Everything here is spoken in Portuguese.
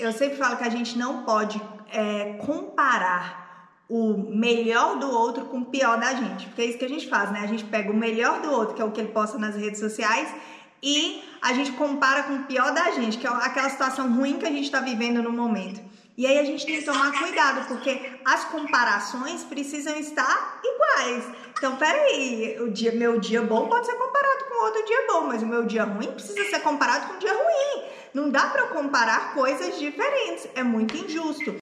eu sempre falo que a gente não pode é, comparar o melhor do outro com o pior da gente, porque é isso que a gente faz, né? A gente pega o melhor do outro, que é o que ele posta nas redes sociais, e a gente compara com o pior da gente, que é aquela situação ruim que a gente está vivendo no momento. E aí a gente tem que tomar cuidado, porque as comparações precisam estar iguais. Então, peraí, o dia, meu dia bom pode ser comparado com outro dia bom, mas o meu dia ruim precisa ser comparado com um dia ruim. Não dá para comparar coisas diferentes, é muito injusto.